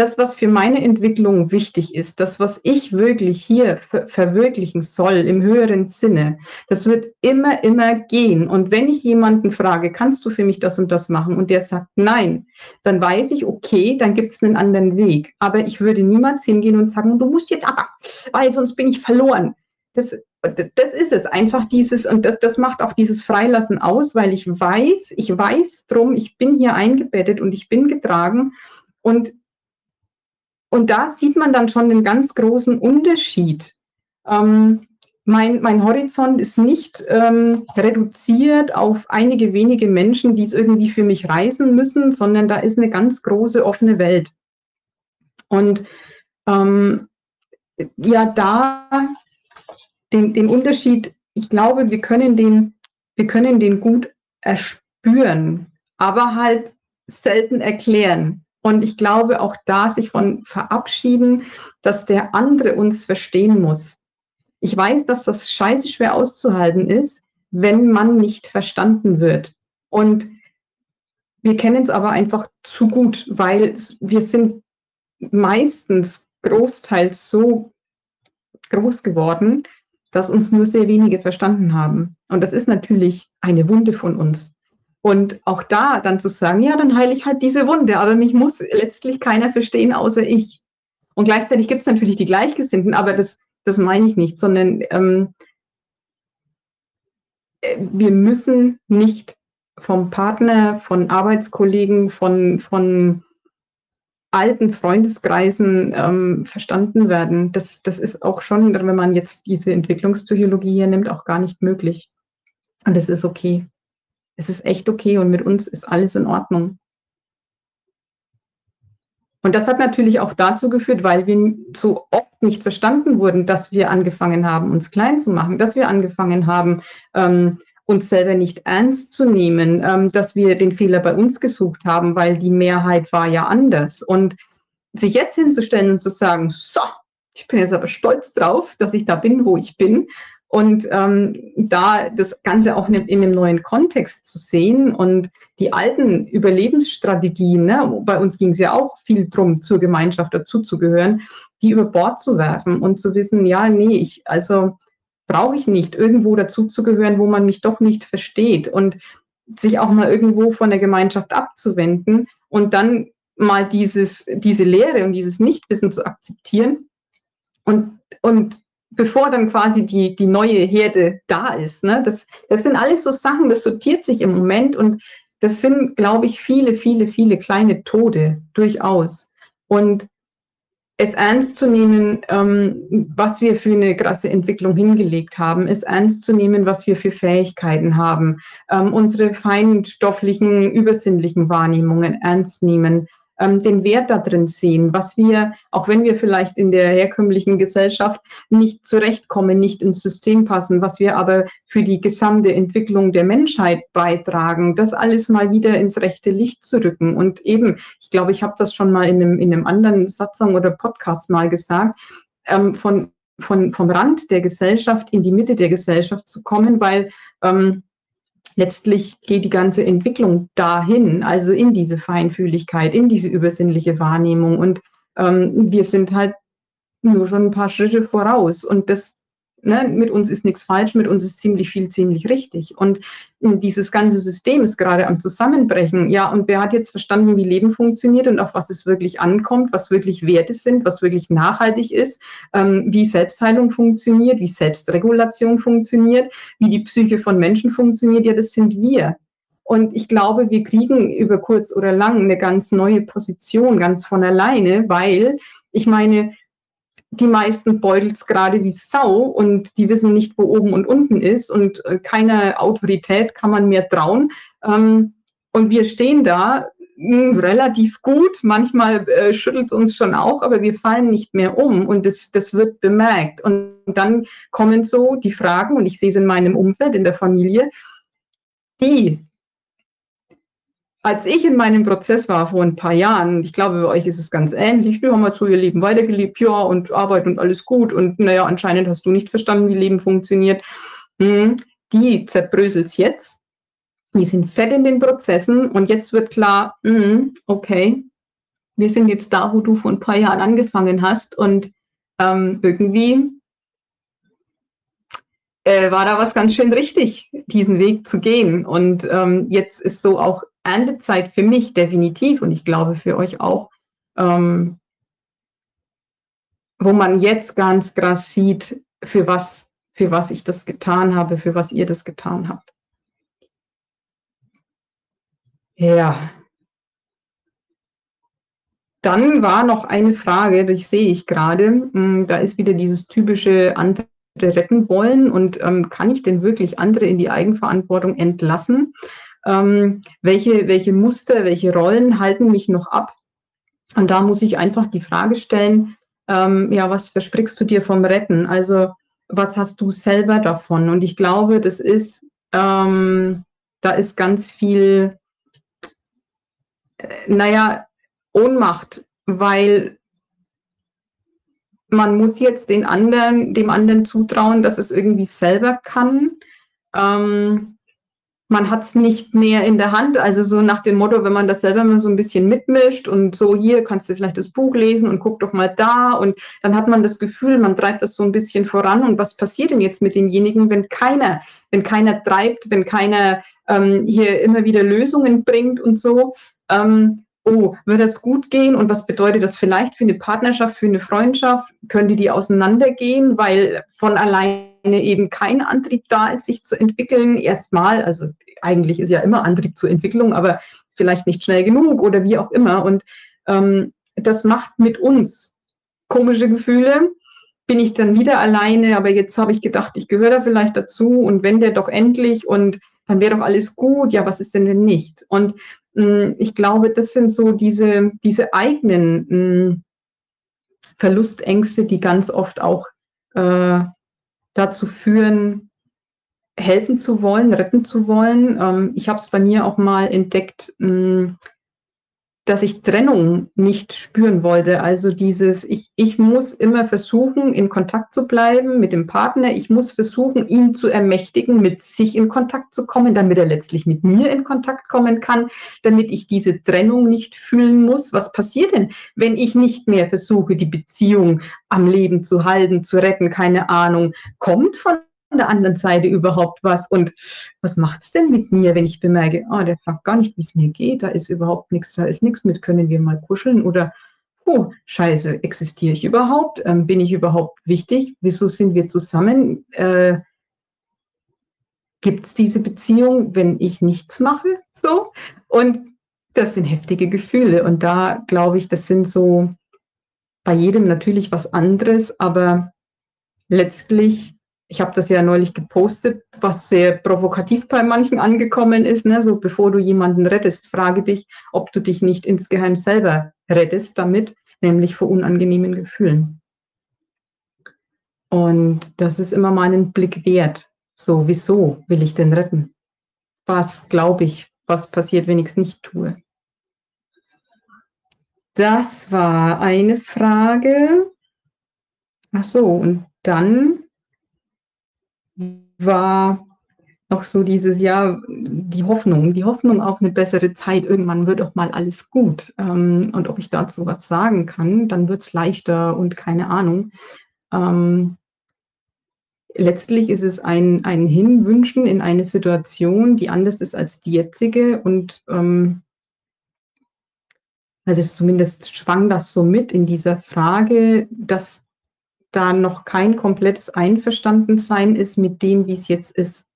das, was für meine Entwicklung wichtig ist, das, was ich wirklich hier ver verwirklichen soll im höheren Sinne, das wird immer, immer gehen. Und wenn ich jemanden frage, kannst du für mich das und das machen? Und der sagt nein, dann weiß ich, okay, dann gibt es einen anderen Weg. Aber ich würde niemals hingehen und sagen, du musst jetzt aber, weil sonst bin ich verloren. Das, das ist es, einfach dieses, und das, das macht auch dieses Freilassen aus, weil ich weiß, ich weiß drum, ich bin hier eingebettet und ich bin getragen. Und und da sieht man dann schon den ganz großen Unterschied. Ähm, mein, mein, Horizont ist nicht ähm, reduziert auf einige wenige Menschen, die es irgendwie für mich reisen müssen, sondern da ist eine ganz große offene Welt. Und ähm, ja, da den, den Unterschied, ich glaube, wir können den, wir können den gut erspüren, aber halt selten erklären. Und ich glaube auch da sich von verabschieden, dass der andere uns verstehen muss. Ich weiß, dass das scheiße schwer auszuhalten ist, wenn man nicht verstanden wird. Und wir kennen es aber einfach zu gut, weil wir sind meistens großteils so groß geworden, dass uns nur sehr wenige verstanden haben. Und das ist natürlich eine Wunde von uns. Und auch da dann zu sagen, ja, dann heile ich halt diese Wunde, aber mich muss letztlich keiner verstehen, außer ich. Und gleichzeitig gibt es natürlich die Gleichgesinnten, aber das, das meine ich nicht, sondern ähm, äh, wir müssen nicht vom Partner, von Arbeitskollegen, von, von alten Freundeskreisen ähm, verstanden werden. Das, das ist auch schon, wenn man jetzt diese Entwicklungspsychologie hier nimmt, auch gar nicht möglich. Und das ist okay es ist echt okay und mit uns ist alles in Ordnung. Und das hat natürlich auch dazu geführt, weil wir so oft nicht verstanden wurden, dass wir angefangen haben, uns klein zu machen, dass wir angefangen haben, ähm, uns selber nicht ernst zu nehmen, ähm, dass wir den Fehler bei uns gesucht haben, weil die Mehrheit war ja anders. Und sich jetzt hinzustellen und zu sagen, so, ich bin jetzt aber stolz drauf, dass ich da bin, wo ich bin und ähm, da das Ganze auch in, in einem neuen Kontext zu sehen und die alten Überlebensstrategien, ne, bei uns ging es ja auch viel drum, zur Gemeinschaft dazuzugehören, die über Bord zu werfen und zu wissen, ja, nee, ich, also brauche ich nicht, irgendwo dazuzugehören, wo man mich doch nicht versteht. Und sich auch mal irgendwo von der Gemeinschaft abzuwenden und dann mal dieses, diese Lehre und dieses Nichtwissen zu akzeptieren und, und bevor dann quasi die, die neue Herde da ist. Ne? Das, das sind alles so Sachen, das sortiert sich im Moment und das sind, glaube ich, viele, viele, viele kleine Tode durchaus. Und es ernst zu nehmen, ähm, was wir für eine krasse Entwicklung hingelegt haben, es ernst zu nehmen, was wir für Fähigkeiten haben, ähm, unsere feinstofflichen, übersinnlichen Wahrnehmungen ernst nehmen, ähm, den Wert da drin sehen, was wir, auch wenn wir vielleicht in der herkömmlichen Gesellschaft nicht zurechtkommen, nicht ins System passen, was wir aber für die gesamte Entwicklung der Menschheit beitragen, das alles mal wieder ins rechte Licht zu rücken. Und eben, ich glaube, ich habe das schon mal in einem, in einem anderen Satzung oder Podcast mal gesagt, ähm, von, von, vom Rand der Gesellschaft in die Mitte der Gesellschaft zu kommen, weil ähm, letztlich geht die ganze Entwicklung dahin, also in diese Feinfühligkeit, in diese übersinnliche Wahrnehmung. Und ähm, wir sind halt nur schon ein paar Schritte voraus. Und das ne, mit uns ist nichts falsch, mit uns ist ziemlich viel, ziemlich richtig. Und dieses ganze System ist gerade am Zusammenbrechen. Ja, und wer hat jetzt verstanden, wie Leben funktioniert und auf was es wirklich ankommt, was wirklich Werte sind, was wirklich nachhaltig ist, ähm, wie Selbstheilung funktioniert, wie Selbstregulation funktioniert, wie die Psyche von Menschen funktioniert? Ja, das sind wir. Und ich glaube, wir kriegen über kurz oder lang eine ganz neue Position, ganz von alleine, weil ich meine, die meisten beutelt es gerade wie Sau und die wissen nicht, wo oben und unten ist und äh, keine Autorität kann man mehr trauen. Ähm, und wir stehen da hm, relativ gut. Manchmal äh, schüttelt es uns schon auch, aber wir fallen nicht mehr um und das, das wird bemerkt. Und dann kommen so die Fragen, und ich sehe es in meinem Umfeld, in der Familie, die als ich in meinem Prozess war vor ein paar Jahren, ich glaube, bei euch ist es ganz ähnlich, wir haben halt so ihr Leben weitergelebt, ja, und Arbeit und alles gut. Und naja, anscheinend hast du nicht verstanden, wie Leben funktioniert. Hm. die zerbröselt jetzt. Die sind fett in den Prozessen und jetzt wird klar, mh, okay, wir sind jetzt da, wo du vor ein paar Jahren angefangen hast und ähm, irgendwie äh, war da was ganz schön richtig, diesen Weg zu gehen. Und ähm, jetzt ist so auch Erntezeit für mich definitiv und ich glaube für euch auch, ähm, wo man jetzt ganz krass sieht, für was, für was ich das getan habe, für was ihr das getan habt. Ja. Dann war noch eine Frage, die sehe ich gerade. Hm, da ist wieder dieses typische andere retten wollen und ähm, kann ich denn wirklich andere in die Eigenverantwortung entlassen? Ähm, welche, welche Muster, welche Rollen halten mich noch ab? Und da muss ich einfach die Frage stellen, ähm, ja, was versprichst du dir vom Retten? Also was hast du selber davon? Und ich glaube, das ist, ähm, da ist ganz viel, äh, naja, Ohnmacht, weil man muss jetzt den anderen, dem anderen zutrauen, dass es irgendwie selber kann. Ähm, man hat es nicht mehr in der Hand. Also so nach dem Motto, wenn man das selber mal so ein bisschen mitmischt und so hier kannst du vielleicht das Buch lesen und guck doch mal da und dann hat man das Gefühl, man treibt das so ein bisschen voran. Und was passiert denn jetzt mit denjenigen, wenn keiner, wenn keiner treibt, wenn keiner ähm, hier immer wieder Lösungen bringt und so? Ähm, oh, wird das gut gehen und was bedeutet das vielleicht für eine Partnerschaft, für eine Freundschaft? Können die die auseinandergehen, weil von alleine eben kein Antrieb da ist, sich zu entwickeln? Erstmal, also eigentlich ist ja immer Antrieb zur Entwicklung, aber vielleicht nicht schnell genug oder wie auch immer. Und ähm, das macht mit uns komische Gefühle. Bin ich dann wieder alleine, aber jetzt habe ich gedacht, ich gehöre da vielleicht dazu und wenn der doch endlich und dann wäre doch alles gut. Ja, was ist denn wenn nicht? Und Mm, ich glaube, das sind so diese, diese eigenen mm, Verlustängste, die ganz oft auch äh, dazu führen, helfen zu wollen, retten zu wollen. Ähm, ich habe es bei mir auch mal entdeckt, mh, mm, dass ich Trennung nicht spüren wollte. Also dieses, ich, ich muss immer versuchen, in Kontakt zu bleiben mit dem Partner. Ich muss versuchen, ihn zu ermächtigen, mit sich in Kontakt zu kommen, damit er letztlich mit mir in Kontakt kommen kann, damit ich diese Trennung nicht fühlen muss. Was passiert denn, wenn ich nicht mehr versuche, die Beziehung am Leben zu halten, zu retten? Keine Ahnung. Kommt von der anderen Seite überhaupt was? Und was macht es denn mit mir, wenn ich bemerke, oh, der fragt gar nicht, wie es mir geht, da ist überhaupt nichts, da ist nichts mit, können wir mal kuscheln oder oh, scheiße, existiere ich überhaupt? Ähm, bin ich überhaupt wichtig? Wieso sind wir zusammen? Äh, Gibt es diese Beziehung, wenn ich nichts mache? So. Und das sind heftige Gefühle. Und da glaube ich, das sind so bei jedem natürlich was anderes, aber letztlich ich habe das ja neulich gepostet, was sehr provokativ bei manchen angekommen ist. Ne? So, bevor du jemanden rettest, frage dich, ob du dich nicht insgeheim selber rettest damit, nämlich vor unangenehmen Gefühlen. Und das ist immer meinen Blick wert. So, wieso will ich denn retten? Was glaube ich, was passiert, wenn ich es nicht tue? Das war eine Frage. Ach so, und dann war noch so dieses Jahr die Hoffnung, die Hoffnung auf eine bessere Zeit. Irgendwann wird auch mal alles gut. Ähm, und ob ich dazu was sagen kann, dann wird es leichter und keine Ahnung. Ähm, letztlich ist es ein, ein Hinwünschen in eine Situation, die anders ist als die jetzige. Und ähm, also zumindest schwang das so mit in dieser Frage, dass da noch kein komplettes Einverstandensein ist mit dem, wie es jetzt ist,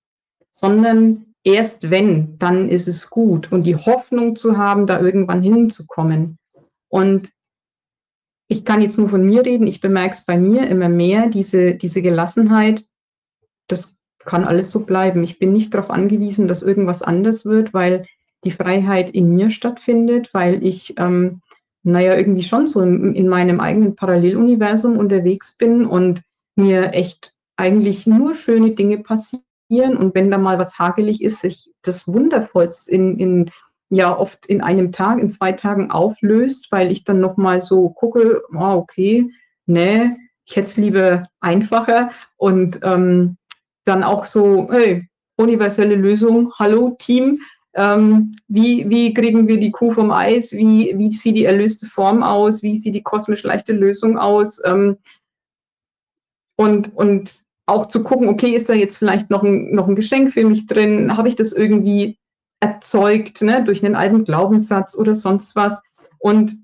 sondern erst wenn, dann ist es gut und die Hoffnung zu haben, da irgendwann hinzukommen. Und ich kann jetzt nur von mir reden, ich bemerke es bei mir immer mehr, diese, diese Gelassenheit, das kann alles so bleiben. Ich bin nicht darauf angewiesen, dass irgendwas anders wird, weil die Freiheit in mir stattfindet, weil ich ähm, naja, irgendwie schon so in, in meinem eigenen Paralleluniversum unterwegs bin und mir echt eigentlich nur schöne Dinge passieren. Und wenn da mal was hagelig ist, sich das Wundervollste in, in ja oft in einem Tag, in zwei Tagen auflöst, weil ich dann nochmal so gucke, oh, okay, nee, ich hätte es lieber einfacher und ähm, dann auch so, hey, universelle Lösung. Hallo Team, ähm, wie, wie kriegen wir die Kuh vom Eis? Wie, wie sieht die erlöste Form aus? Wie sieht die kosmisch leichte Lösung aus? Ähm, und, und auch zu gucken, okay, ist da jetzt vielleicht noch ein, noch ein Geschenk für mich drin? Habe ich das irgendwie erzeugt ne, durch einen alten Glaubenssatz oder sonst was? Und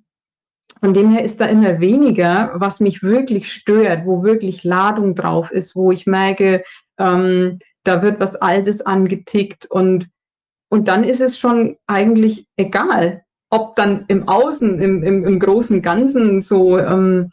von dem her ist da immer weniger, was mich wirklich stört, wo wirklich Ladung drauf ist, wo ich merke, ähm, da wird was Altes angetickt und, und dann ist es schon eigentlich egal, ob dann im Außen, im, im, im großen Ganzen so ähm,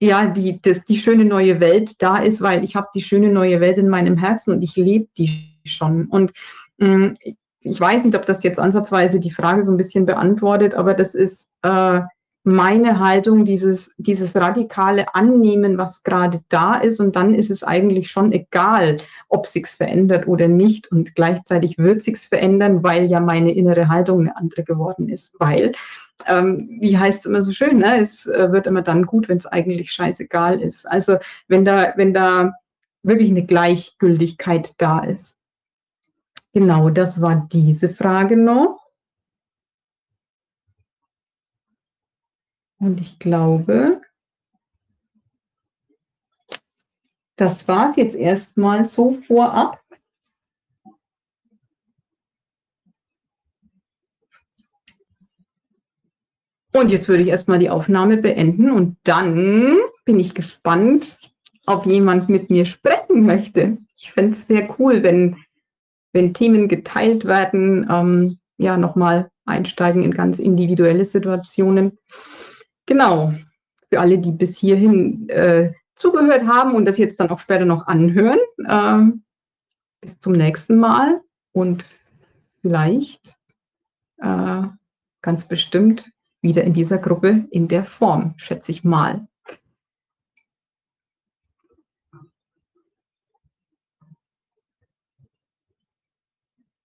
ja die, das, die schöne neue Welt da ist, weil ich habe die schöne neue Welt in meinem Herzen und ich lebe die schon. Und ähm, ich weiß nicht, ob das jetzt ansatzweise die Frage so ein bisschen beantwortet, aber das ist äh, meine Haltung, dieses, dieses radikale Annehmen, was gerade da ist. Und dann ist es eigentlich schon egal, ob sich's verändert oder nicht. Und gleichzeitig wird sich's verändern, weil ja meine innere Haltung eine andere geworden ist. Weil, ähm, wie heißt es immer so schön, ne? es äh, wird immer dann gut, wenn es eigentlich scheißegal ist. Also wenn da, wenn da wirklich eine Gleichgültigkeit da ist. Genau, das war diese Frage noch. Und ich glaube, das war es jetzt erstmal so vorab. Und jetzt würde ich erstmal die Aufnahme beenden und dann bin ich gespannt, ob jemand mit mir sprechen möchte. Ich fände es sehr cool, wenn, wenn Themen geteilt werden, ähm, ja, nochmal einsteigen in ganz individuelle Situationen. Genau. Für alle, die bis hierhin äh, zugehört haben und das jetzt dann auch später noch anhören. Äh, bis zum nächsten Mal und vielleicht äh, ganz bestimmt wieder in dieser Gruppe in der Form, schätze ich mal.